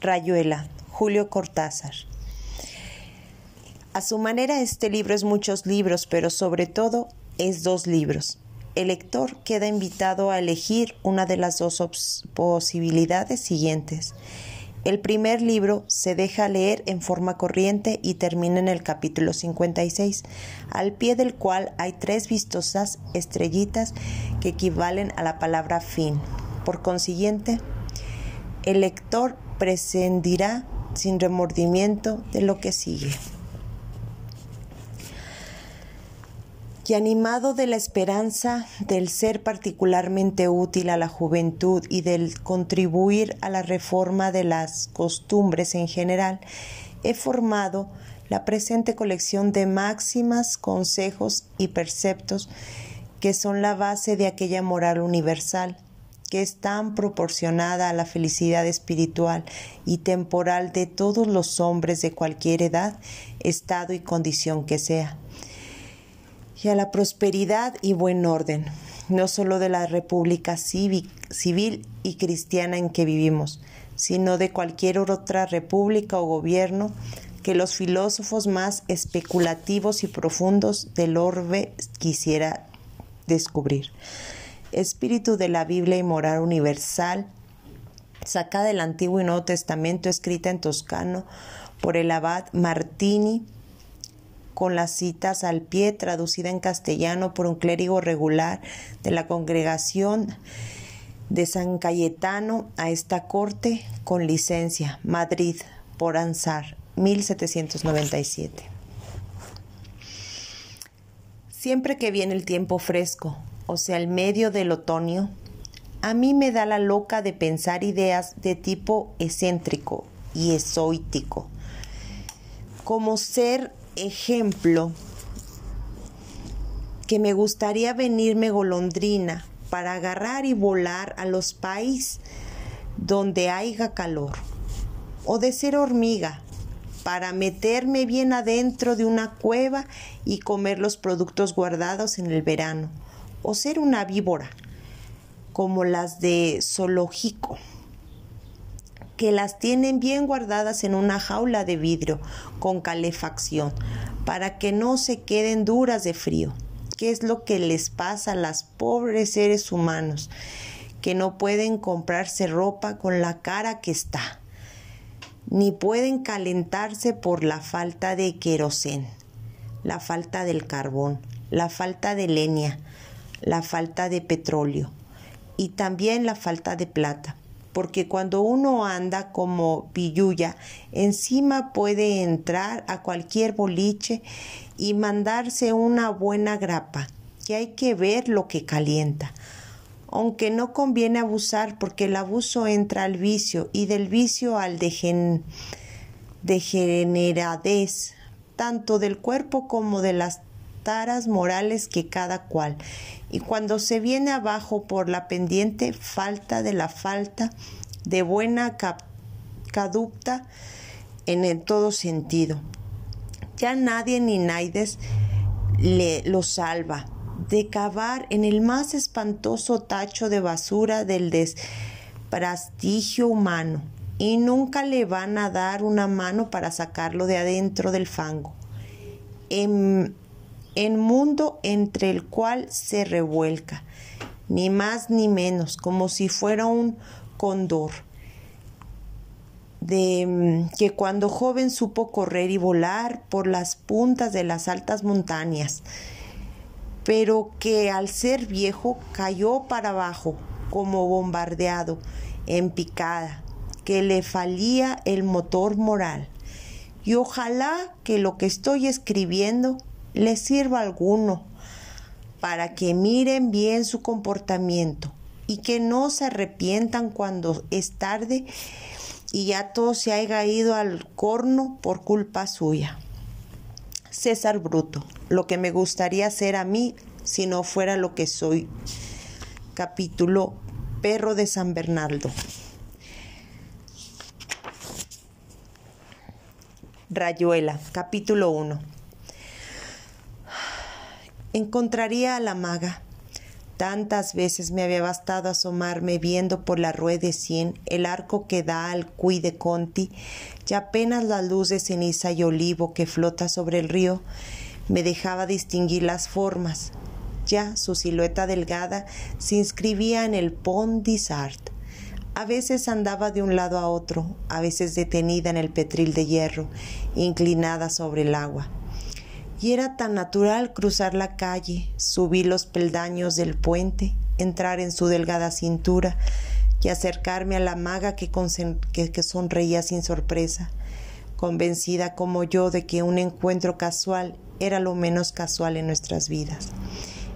Rayuela, Julio Cortázar. A su manera este libro es muchos libros, pero sobre todo es dos libros. El lector queda invitado a elegir una de las dos posibilidades siguientes. El primer libro se deja leer en forma corriente y termina en el capítulo 56, al pie del cual hay tres vistosas estrellitas que equivalen a la palabra fin. Por consiguiente, el lector prescindirá sin remordimiento de lo que sigue. y animado de la esperanza del ser particularmente útil a la juventud y del contribuir a la reforma de las costumbres en general, he formado la presente colección de máximas, consejos y perceptos que son la base de aquella moral universal es tan proporcionada a la felicidad espiritual y temporal de todos los hombres de cualquier edad, estado y condición que sea, y a la prosperidad y buen orden, no solo de la república civil y cristiana en que vivimos, sino de cualquier otra república o gobierno que los filósofos más especulativos y profundos del orbe quisiera descubrir espíritu de la Biblia y moral universal, sacada del Antiguo y Nuevo Testamento, escrita en toscano por el abad Martini, con las citas al pie, traducida en castellano por un clérigo regular de la congregación de San Cayetano a esta corte con licencia, Madrid, por Ansar, 1797. Siempre que viene el tiempo fresco, o sea, el medio del otoño, a mí me da la loca de pensar ideas de tipo excéntrico y esoítico. Como ser ejemplo, que me gustaría venirme golondrina para agarrar y volar a los países donde haya calor, o de ser hormiga para meterme bien adentro de una cueva y comer los productos guardados en el verano o ser una víbora, como las de zoológico, que las tienen bien guardadas en una jaula de vidrio con calefacción, para que no se queden duras de frío. ¿Qué es lo que les pasa a las pobres seres humanos que no pueden comprarse ropa con la cara que está? ni pueden calentarse por la falta de querosén, la falta del carbón, la falta de leña, la falta de petróleo y también la falta de plata, porque cuando uno anda como pilluya, encima puede entrar a cualquier boliche y mandarse una buena grapa, que hay que ver lo que calienta. Aunque no conviene abusar porque el abuso entra al vicio y del vicio al degeneradez, tanto del cuerpo como de las taras morales que cada cual y cuando se viene abajo por la pendiente falta de la falta de buena caducta en todo sentido. Ya nadie ni naides le lo salva de cavar en el más espantoso tacho de basura del desprastigio humano y nunca le van a dar una mano para sacarlo de adentro del fango. En, en mundo entre el cual se revuelca, ni más ni menos, como si fuera un cóndor, de mm, que cuando joven supo correr y volar por las puntas de las altas montañas, pero que al ser viejo cayó para abajo como bombardeado en picada, que le falía el motor moral. Y ojalá que lo que estoy escribiendo les sirva alguno para que miren bien su comportamiento y que no se arrepientan cuando es tarde y ya todo se haya ido al corno por culpa suya. César Bruto, lo que me gustaría ser a mí si no fuera lo que soy. Capítulo Perro de San Bernardo. Rayuela, capítulo 1 encontraría a la maga, Tantas veces me había bastado asomarme viendo por la rueda de cien el arco que da al Cui de Conti y apenas la luz de ceniza y olivo que flota sobre el río me dejaba distinguir las formas. Ya su silueta delgada se inscribía en el Pont d'Isart. A veces andaba de un lado a otro, a veces detenida en el petril de hierro, inclinada sobre el agua y era tan natural cruzar la calle, subir los peldaños del puente, entrar en su delgada cintura y acercarme a la maga que, que, sonreía sin sorpresa, convencida como yo de que un encuentro casual era lo menos casual en nuestras vidas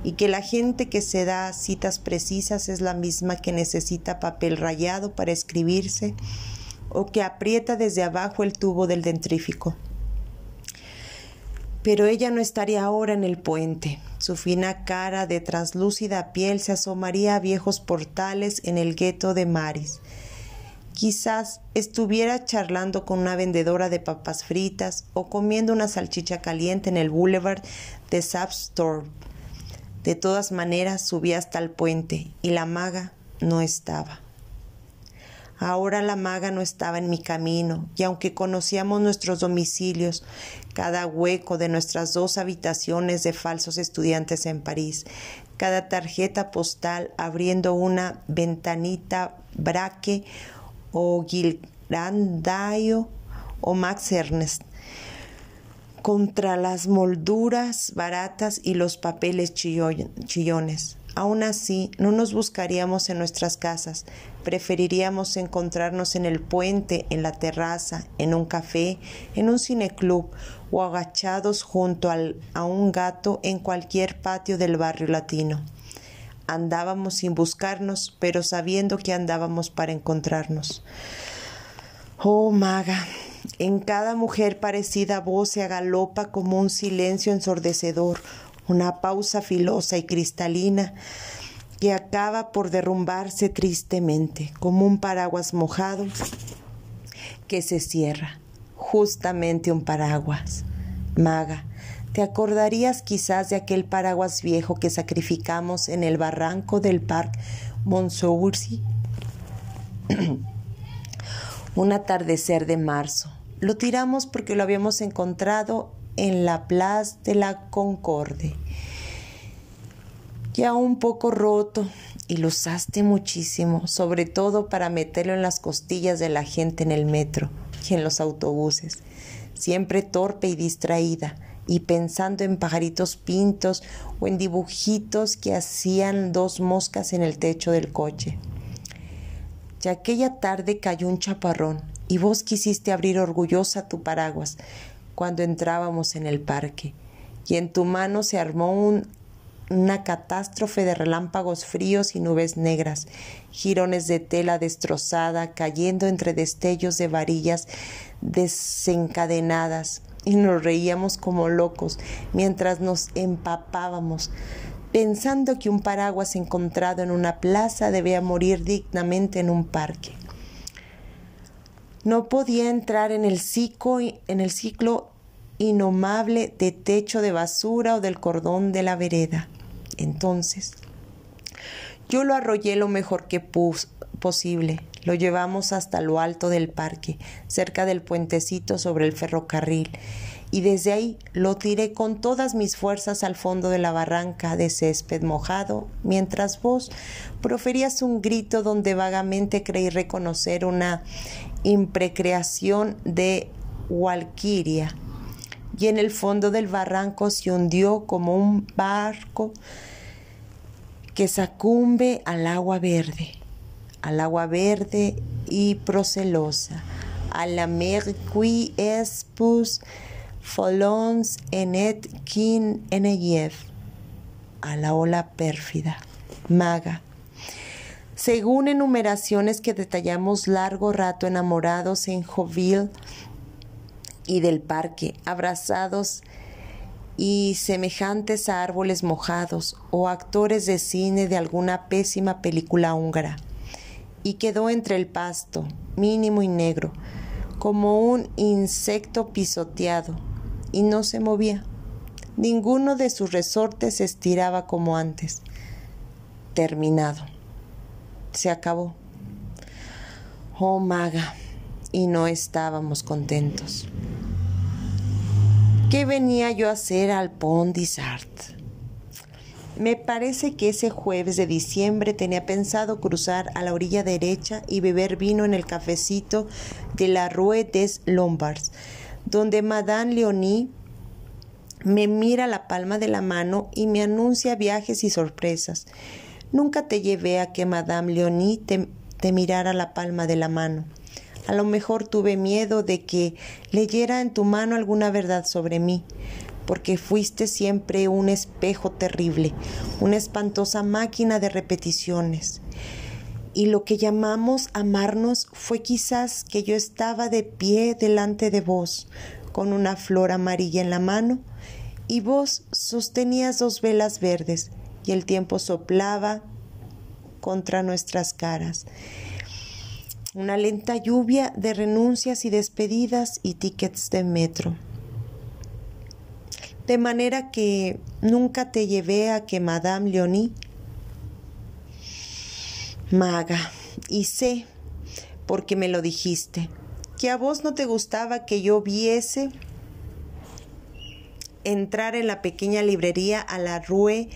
y que la gente que se da citas precisas es la misma que necesita papel rayado para escribirse o que aprieta desde abajo el tubo del dentrífico. Pero ella no estaría ahora en el puente. Su fina cara de translúcida piel se asomaría a viejos portales en el gueto de Maris. Quizás estuviera charlando con una vendedora de papas fritas o comiendo una salchicha caliente en el boulevard de Sapstorp. De todas maneras subí hasta el puente y la maga no estaba. Ahora la maga no estaba en mi camino, y aunque conocíamos nuestros domicilios, cada hueco de nuestras dos habitaciones de falsos estudiantes en París, cada tarjeta postal abriendo una ventanita braque o Gilgrandayo o Max Ernest, contra las molduras baratas y los papeles chillones. Aún así, no nos buscaríamos en nuestras casas, preferiríamos encontrarnos en el puente, en la terraza, en un café, en un cineclub o agachados junto a un gato en cualquier patio del barrio latino. Andábamos sin buscarnos, pero sabiendo que andábamos para encontrarnos. Oh, maga, en cada mujer parecida a vos se agalopa como un silencio ensordecedor, una pausa filosa y cristalina que acaba por derrumbarse tristemente, como un paraguas mojado que se cierra, justamente un paraguas. Maga, ¿te acordarías quizás de aquel paraguas viejo que sacrificamos en el barranco del Parque Monsourci? un atardecer de marzo. Lo tiramos porque lo habíamos encontrado en la Plaza de la Concorde. Ya un poco roto y lo usaste muchísimo, sobre todo para meterlo en las costillas de la gente en el metro y en los autobuses, siempre torpe y distraída y pensando en pajaritos pintos o en dibujitos que hacían dos moscas en el techo del coche. Y aquella tarde cayó un chaparrón y vos quisiste abrir orgullosa tu paraguas, cuando entrábamos en el parque, y en tu mano se armó una catástrofe de relámpagos fríos y nubes negras, jirones de tela destrozada cayendo entre destellos de varillas desencadenadas, y nos reíamos como locos mientras nos empapábamos, pensando que un paraguas encontrado en una plaza debía morir dignamente en un parque. No podía entrar en el, ciclo, en el ciclo innomable de techo de basura o del cordón de la vereda. Entonces, yo lo arrollé lo mejor que posible. Lo llevamos hasta lo alto del parque, cerca del puentecito sobre el ferrocarril, y desde ahí lo tiré con todas mis fuerzas al fondo de la barranca de césped mojado, mientras vos proferías un grito donde vagamente creí reconocer una imprecreación de Walquiria, y en el fondo del barranco se hundió como un barco que sacumbe al agua verde, al agua verde y procelosa, a la mer qui espus folons enet kin eneyev, a la ola pérfida, maga. Según enumeraciones que detallamos largo rato enamorados en Joville y del parque, abrazados y semejantes a árboles mojados o actores de cine de alguna pésima película húngara, y quedó entre el pasto, mínimo y negro, como un insecto pisoteado, y no se movía. Ninguno de sus resortes se estiraba como antes. terminado. Se acabó. Oh maga, y no estábamos contentos. ¿Qué venía yo a hacer al Pont d'Isart? Me parece que ese jueves de diciembre tenía pensado cruzar a la orilla derecha y beber vino en el cafecito de la Rue des Lombards, donde Madame Leonie me mira la palma de la mano y me anuncia viajes y sorpresas. Nunca te llevé a que Madame Leonie te, te mirara la palma de la mano. A lo mejor tuve miedo de que leyera en tu mano alguna verdad sobre mí porque fuiste siempre un espejo terrible, una espantosa máquina de repeticiones. Y lo que llamamos amarnos fue quizás que yo estaba de pie delante de vos, con una flor amarilla en la mano, y vos sostenías dos velas verdes, y el tiempo soplaba contra nuestras caras. Una lenta lluvia de renuncias y despedidas y tickets de metro. De manera que nunca te llevé a que Madame Leonie maga, y sé, porque me lo dijiste, que a vos no te gustaba que yo viese entrar en la pequeña librería a la Rue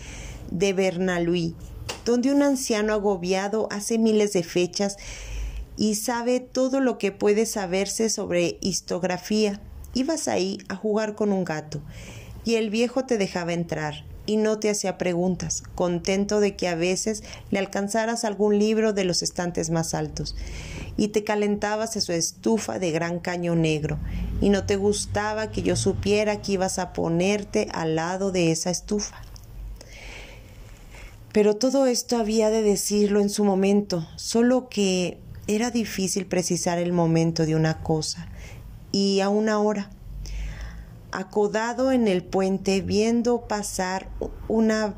de Bernalui, donde un anciano agobiado hace miles de fechas y sabe todo lo que puede saberse sobre histografía. Ibas ahí a jugar con un gato y el viejo te dejaba entrar y no te hacía preguntas, contento de que a veces le alcanzaras algún libro de los estantes más altos, y te calentabas en su estufa de gran caño negro, y no te gustaba que yo supiera que ibas a ponerte al lado de esa estufa. Pero todo esto había de decirlo en su momento, solo que era difícil precisar el momento de una cosa, y aún ahora acodado en el puente viendo pasar una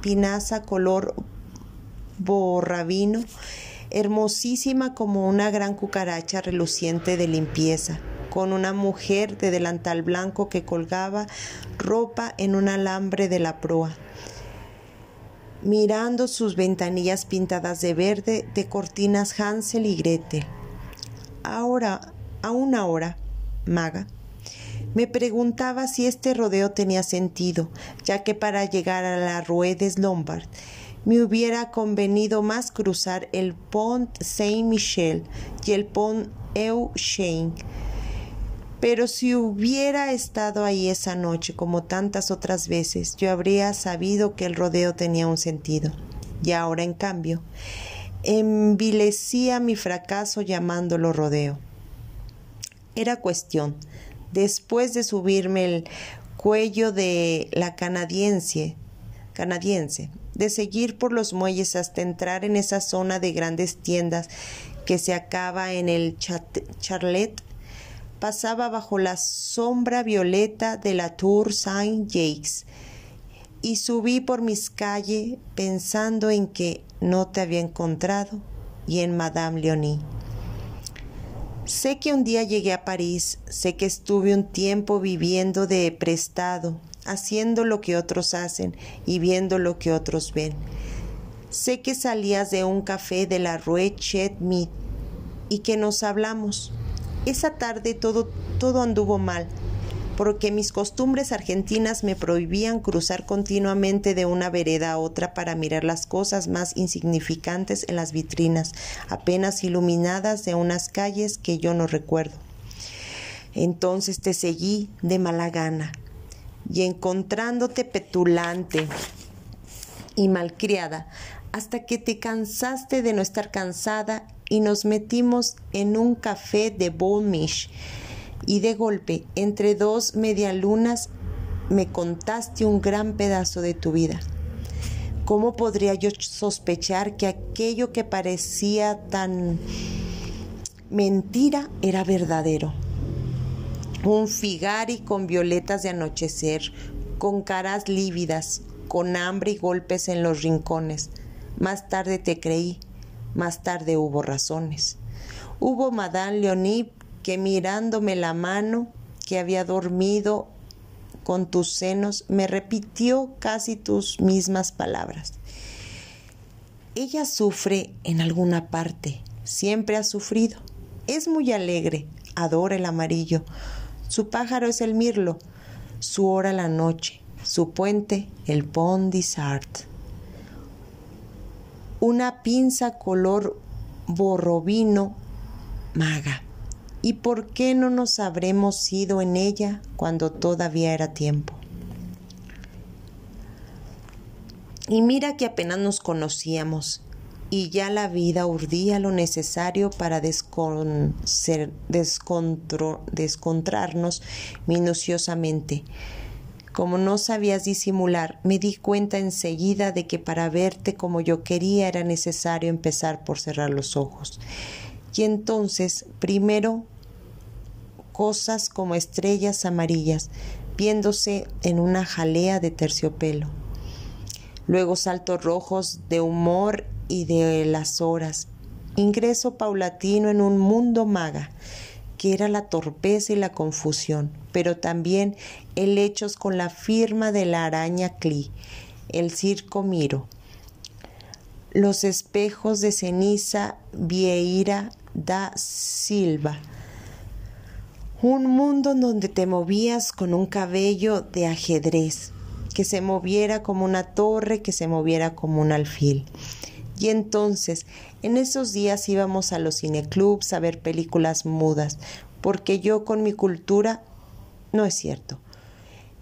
pinaza color borrabino, hermosísima como una gran cucaracha reluciente de limpieza, con una mujer de delantal blanco que colgaba ropa en un alambre de la proa, mirando sus ventanillas pintadas de verde de cortinas Hansel y Gretel. Ahora, aún ahora, maga, me preguntaba si este rodeo tenía sentido, ya que para llegar a la Ruedes Lombard me hubiera convenido más cruzar el Pont Saint-Michel y el Pont Euchene. Pero si hubiera estado ahí esa noche como tantas otras veces, yo habría sabido que el rodeo tenía un sentido. Y ahora, en cambio, envilecía mi fracaso llamándolo rodeo. Era cuestión después de subirme el cuello de la canadiense, canadiense, de seguir por los muelles hasta entrar en esa zona de grandes tiendas que se acaba en el Charlet, pasaba bajo la sombra violeta de la Tour Saint-Jacques y subí por mis calles pensando en que no te había encontrado y en Madame Leonie. Sé que un día llegué a París, sé que estuve un tiempo viviendo de prestado, haciendo lo que otros hacen y viendo lo que otros ven. Sé que salías de un café de la Rue Chet y que nos hablamos. Esa tarde todo, todo anduvo mal porque mis costumbres argentinas me prohibían cruzar continuamente de una vereda a otra para mirar las cosas más insignificantes en las vitrinas, apenas iluminadas de unas calles que yo no recuerdo. Entonces te seguí de mala gana y encontrándote petulante y malcriada, hasta que te cansaste de no estar cansada y nos metimos en un café de Bolmish y de golpe, entre dos medialunas, me contaste un gran pedazo de tu vida. ¿Cómo podría yo sospechar que aquello que parecía tan mentira era verdadero? Un figari con violetas de anochecer, con caras lívidas, con hambre y golpes en los rincones. Más tarde te creí, más tarde hubo razones. Hubo Madame Leonie que mirándome la mano que había dormido con tus senos, me repitió casi tus mismas palabras. Ella sufre en alguna parte, siempre ha sufrido. Es muy alegre, adora el amarillo. Su pájaro es el mirlo, su hora la noche, su puente el pont d'Isart. Una pinza color borrobino maga. ¿Y por qué no nos habremos ido en ella cuando todavía era tiempo? Y mira que apenas nos conocíamos y ya la vida urdía lo necesario para descontrarnos minuciosamente. Como no sabías disimular, me di cuenta enseguida de que para verte como yo quería era necesario empezar por cerrar los ojos. Y entonces, primero, cosas como estrellas amarillas, viéndose en una jalea de terciopelo. Luego saltos rojos de humor y de las horas, ingreso paulatino en un mundo maga, que era la torpeza y la confusión, pero también el hechos con la firma de la araña Cli, el circo Miro, los espejos de ceniza Vieira da Silva, un mundo en donde te movías con un cabello de ajedrez, que se moviera como una torre, que se moviera como un alfil. Y entonces, en esos días íbamos a los cineclubs a ver películas mudas, porque yo con mi cultura no es cierto.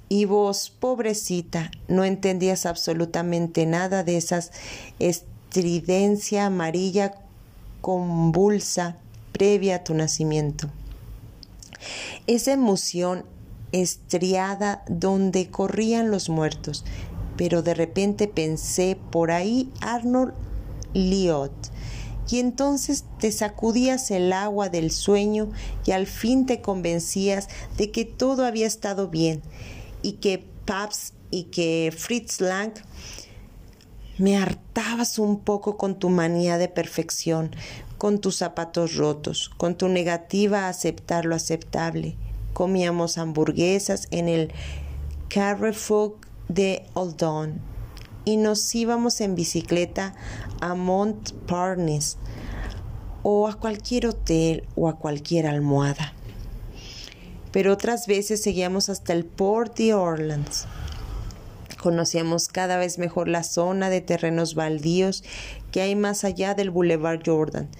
Y vos, pobrecita, no entendías absolutamente nada de esas estridencia amarilla convulsa previa a tu nacimiento. Esa emoción estriada donde corrían los muertos, pero de repente pensé por ahí Arnold Liot. Y entonces te sacudías el agua del sueño y al fin te convencías de que todo había estado bien y que Pabst y que Fritz Lang me hartabas un poco con tu manía de perfección, con tus zapatos rotos, con tu negativa a aceptar lo aceptable comíamos hamburguesas en el Carrefour de Oldon y nos íbamos en bicicleta a Montparnasse o a cualquier hotel o a cualquier almohada. Pero otras veces seguíamos hasta el Port de Orleans. Conocíamos cada vez mejor la zona de terrenos baldíos que hay más allá del Boulevard Jordan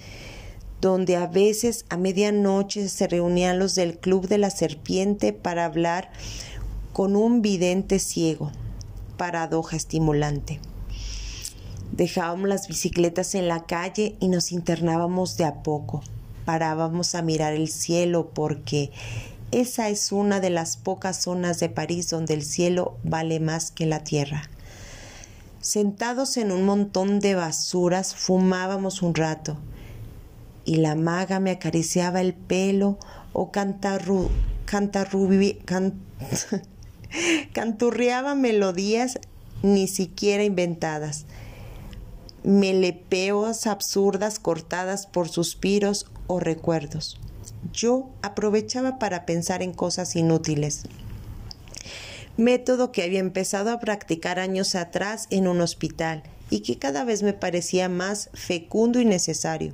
donde a veces a medianoche se reunían los del Club de la Serpiente para hablar con un vidente ciego, paradoja estimulante. Dejábamos las bicicletas en la calle y nos internábamos de a poco. Parábamos a mirar el cielo porque esa es una de las pocas zonas de París donde el cielo vale más que la tierra. Sentados en un montón de basuras fumábamos un rato y la maga me acariciaba el pelo o cantarru, canturreaba melodías ni siquiera inventadas, melepeos absurdas cortadas por suspiros o recuerdos. Yo aprovechaba para pensar en cosas inútiles. Método que había empezado a practicar años atrás en un hospital y que cada vez me parecía más fecundo y necesario,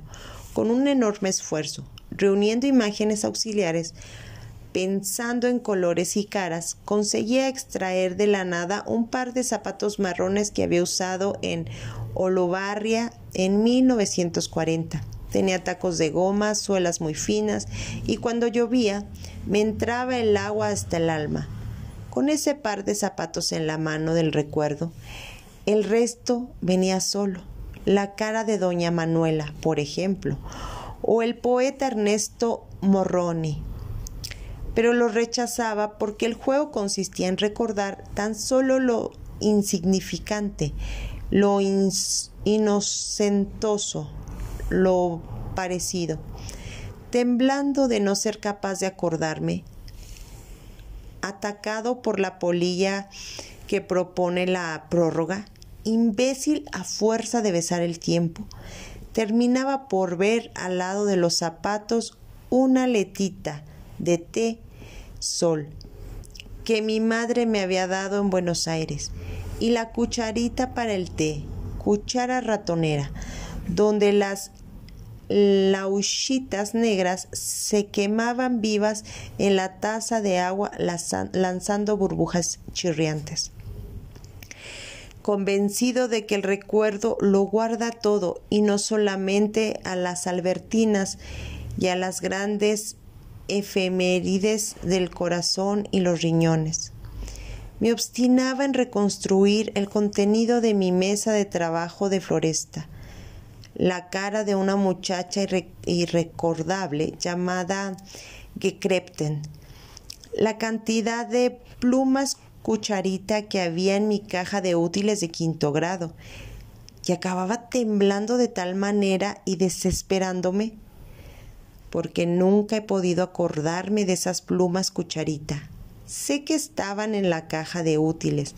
con un enorme esfuerzo, reuniendo imágenes auxiliares, pensando en colores y caras, conseguía extraer de la nada un par de zapatos marrones que había usado en Olobarria en 1940. Tenía tacos de goma, suelas muy finas, y cuando llovía me entraba el agua hasta el alma. Con ese par de zapatos en la mano del recuerdo, el resto venía solo la cara de doña Manuela, por ejemplo, o el poeta Ernesto Morroni. Pero lo rechazaba porque el juego consistía en recordar tan solo lo insignificante, lo inocentoso, lo parecido. Temblando de no ser capaz de acordarme, atacado por la polilla que propone la prórroga, imbécil a fuerza de besar el tiempo, terminaba por ver al lado de los zapatos una letita de té sol que mi madre me había dado en Buenos Aires y la cucharita para el té cuchara ratonera, donde las lauchitas negras se quemaban vivas en la taza de agua lanzando burbujas chirriantes. Convencido de que el recuerdo lo guarda todo y no solamente a las albertinas y a las grandes efemérides del corazón y los riñones. Me obstinaba en reconstruir el contenido de mi mesa de trabajo de floresta, la cara de una muchacha irrecordable llamada Gekrepten, la cantidad de plumas cucharita que había en mi caja de útiles de quinto grado, y acababa temblando de tal manera y desesperándome, porque nunca he podido acordarme de esas plumas cucharita. Sé que estaban en la caja de útiles,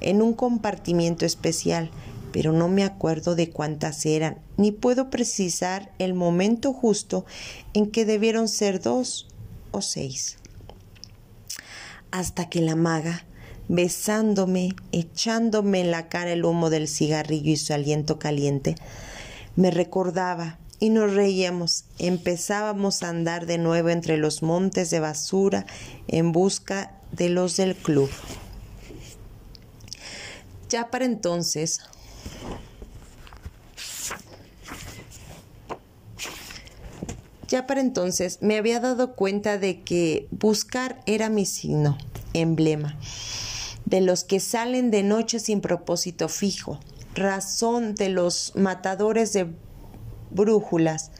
en un compartimiento especial, pero no me acuerdo de cuántas eran, ni puedo precisar el momento justo en que debieron ser dos o seis. Hasta que la maga, besándome, echándome en la cara el humo del cigarrillo y su aliento caliente, me recordaba y nos reíamos. Empezábamos a andar de nuevo entre los montes de basura en busca de los del club. Ya para entonces Ya para entonces me había dado cuenta de que buscar era mi signo, emblema, de los que salen de noche sin propósito fijo, razón de los matadores de brújulas.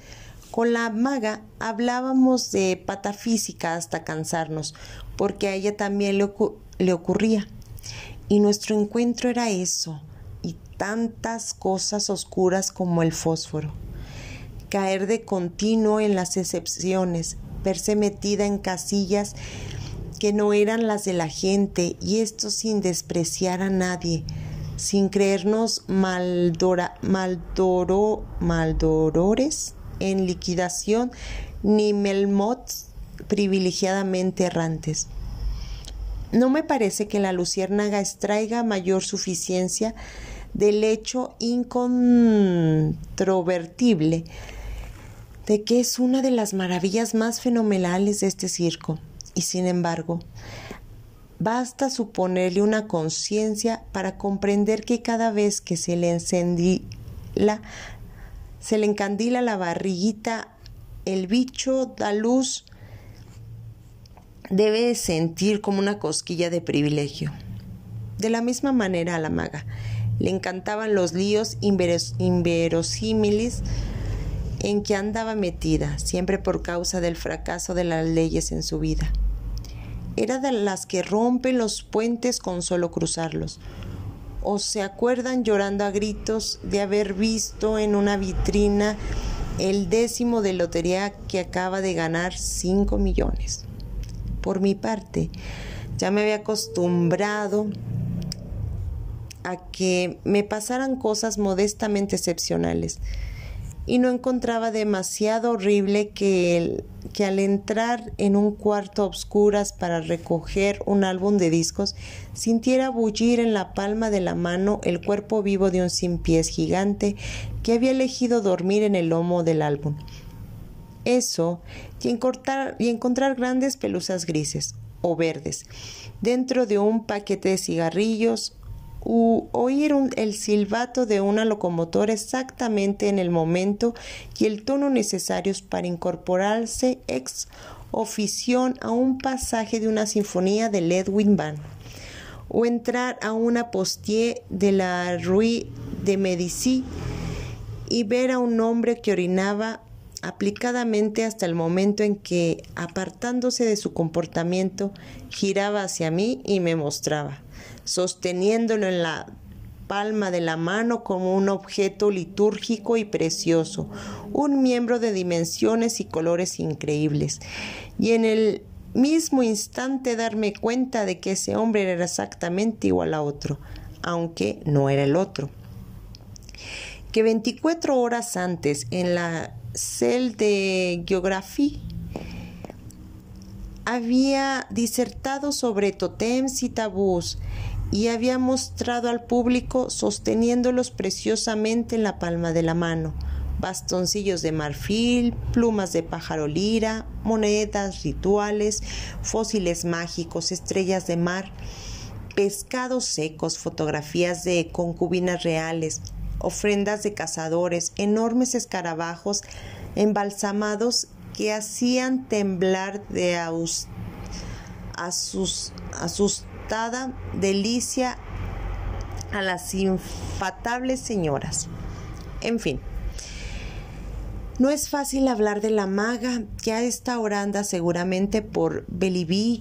Con la maga hablábamos de patafísica hasta cansarnos, porque a ella también le, le ocurría. Y nuestro encuentro era eso, y tantas cosas oscuras como el fósforo caer de continuo en las excepciones, verse metida en casillas que no eran las de la gente y esto sin despreciar a nadie, sin creernos maldora, maldoro, maldorores en liquidación ni melmots privilegiadamente errantes. No me parece que la luciérnaga extraiga mayor suficiencia del hecho incontrovertible de que es una de las maravillas más fenomenales de este circo. Y sin embargo, basta suponerle una conciencia para comprender que cada vez que se le encendila, se le encandila la barriguita, el bicho da luz, debe sentir como una cosquilla de privilegio. De la misma manera a la maga le encantaban los líos inverosímiles en que andaba metida, siempre por causa del fracaso de las leyes en su vida. Era de las que rompen los puentes con solo cruzarlos, o se acuerdan llorando a gritos de haber visto en una vitrina el décimo de lotería que acaba de ganar cinco millones. Por mi parte, ya me había acostumbrado a que me pasaran cosas modestamente excepcionales y no encontraba demasiado horrible que, que al entrar en un cuarto a obscuras para recoger un álbum de discos, sintiera bullir en la palma de la mano el cuerpo vivo de un sin pies gigante que había elegido dormir en el lomo del álbum. Eso y encontrar, y encontrar grandes pelusas grises o verdes dentro de un paquete de cigarrillos oír el silbato de una locomotora exactamente en el momento y el tono necesarios para incorporarse ex ofición a un pasaje de una sinfonía de Ledwin Van o entrar a una postier de la Rue de Medici y ver a un hombre que orinaba aplicadamente hasta el momento en que, apartándose de su comportamiento, giraba hacia mí y me mostraba sosteniéndolo en la palma de la mano como un objeto litúrgico y precioso, un miembro de dimensiones y colores increíbles. Y en el mismo instante darme cuenta de que ese hombre era exactamente igual a otro, aunque no era el otro. Que 24 horas antes en la cel de geografía había disertado sobre totems y tabús y había mostrado al público sosteniéndolos preciosamente en la palma de la mano. Bastoncillos de marfil, plumas de pájaro lira, monedas rituales, fósiles mágicos, estrellas de mar, pescados secos, fotografías de concubinas reales, ofrendas de cazadores, enormes escarabajos embalsamados que hacían temblar de asustada delicia a las infatables señoras. En fin. No es fácil hablar de la maga que a esta hora anda seguramente por Bellevue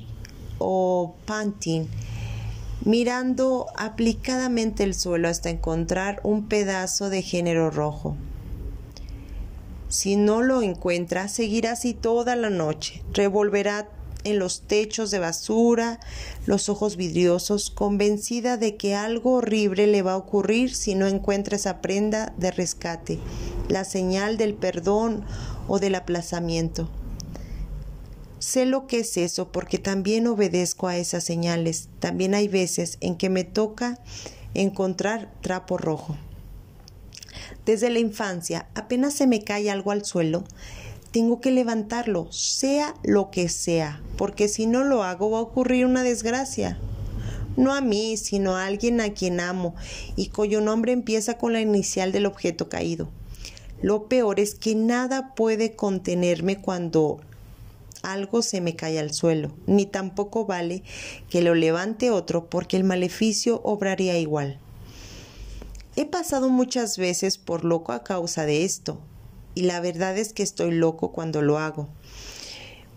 o Pantin, mirando aplicadamente el suelo hasta encontrar un pedazo de género rojo. Si no lo encuentra, seguirá así toda la noche, revolverá en los techos de basura, los ojos vidriosos, convencida de que algo horrible le va a ocurrir si no encuentra esa prenda de rescate, la señal del perdón o del aplazamiento. Sé lo que es eso porque también obedezco a esas señales. También hay veces en que me toca encontrar trapo rojo. Desde la infancia, apenas se me cae algo al suelo, tengo que levantarlo, sea lo que sea, porque si no lo hago va a ocurrir una desgracia. No a mí, sino a alguien a quien amo y cuyo nombre empieza con la inicial del objeto caído. Lo peor es que nada puede contenerme cuando algo se me cae al suelo, ni tampoco vale que lo levante otro porque el maleficio obraría igual. He pasado muchas veces por loco a causa de esto, y la verdad es que estoy loco cuando lo hago.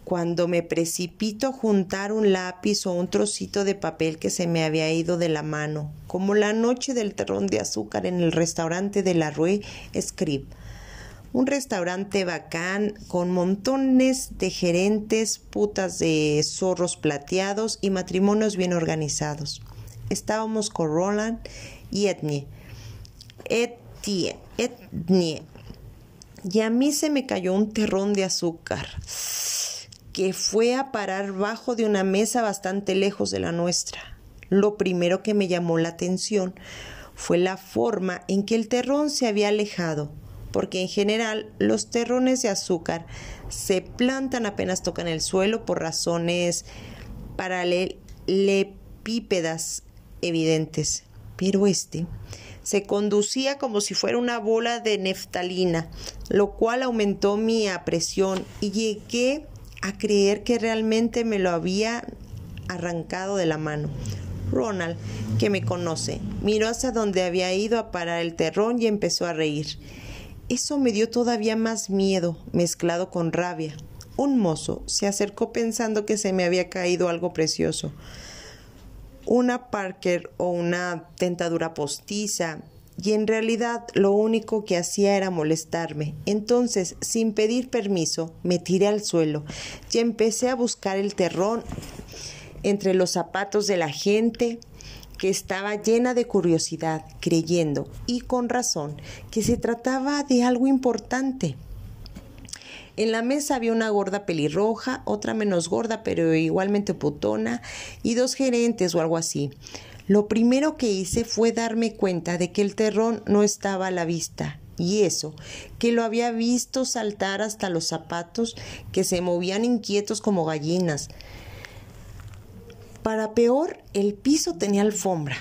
Cuando me precipito a juntar un lápiz o un trocito de papel que se me había ido de la mano, como la noche del terrón de azúcar en el restaurante de la Rue Scribe. Un restaurante bacán con montones de gerentes, putas de zorros plateados y matrimonios bien organizados. Estábamos con Roland y Etnie. Etienne, Etnie, y a mí se me cayó un terrón de azúcar que fue a parar bajo de una mesa bastante lejos de la nuestra. Lo primero que me llamó la atención fue la forma en que el terrón se había alejado, porque en general los terrones de azúcar se plantan apenas tocan el suelo por razones paralelepípedas evidentes. Pero este se conducía como si fuera una bola de neftalina, lo cual aumentó mi apresión y llegué a creer que realmente me lo había arrancado de la mano. Ronald, que me conoce, miró hacia donde había ido a parar el terrón y empezó a reír. Eso me dio todavía más miedo, mezclado con rabia. Un mozo se acercó pensando que se me había caído algo precioso una Parker o una tentadura postiza, y en realidad lo único que hacía era molestarme. Entonces, sin pedir permiso, me tiré al suelo y empecé a buscar el terrón entre los zapatos de la gente que estaba llena de curiosidad, creyendo, y con razón, que se trataba de algo importante. En la mesa había una gorda pelirroja, otra menos gorda pero igualmente putona y dos gerentes o algo así. Lo primero que hice fue darme cuenta de que el terrón no estaba a la vista. Y eso, que lo había visto saltar hasta los zapatos que se movían inquietos como gallinas. Para peor, el piso tenía alfombra.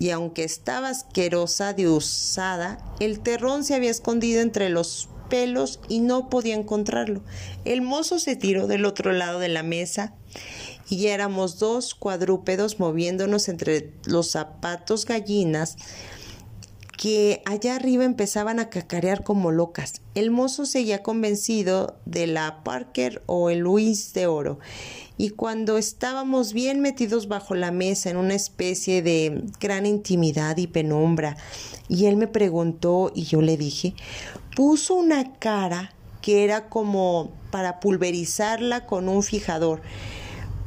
Y aunque estaba asquerosa de usada, el terrón se había escondido entre los pelos y no podía encontrarlo. El mozo se tiró del otro lado de la mesa y éramos dos cuadrúpedos moviéndonos entre los zapatos gallinas que allá arriba empezaban a cacarear como locas. El mozo seguía convencido de la Parker o el Luis de Oro. Y cuando estábamos bien metidos bajo la mesa en una especie de gran intimidad y penumbra, y él me preguntó y yo le dije, puso una cara que era como para pulverizarla con un fijador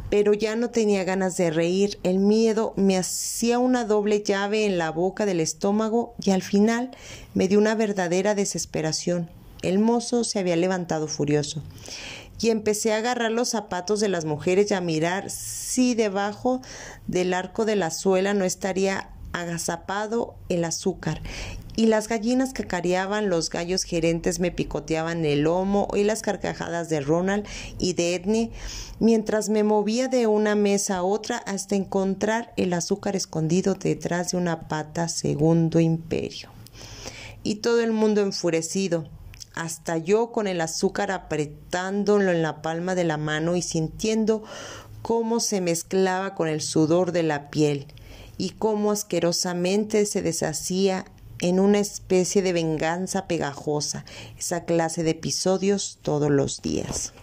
pero ya no tenía ganas de reír. El miedo me hacía una doble llave en la boca del estómago y al final me dio una verdadera desesperación. El mozo se había levantado furioso. y empecé a agarrar los zapatos de las mujeres y a mirar si debajo del arco de la suela no estaría agazapado el azúcar y las gallinas cacareaban, los gallos gerentes me picoteaban el lomo, oí las carcajadas de Ronald y de Edney, mientras me movía de una mesa a otra hasta encontrar el azúcar escondido detrás de una pata segundo imperio. Y todo el mundo enfurecido, hasta yo con el azúcar apretándolo en la palma de la mano y sintiendo cómo se mezclaba con el sudor de la piel y cómo asquerosamente se deshacía en una especie de venganza pegajosa, esa clase de episodios todos los días.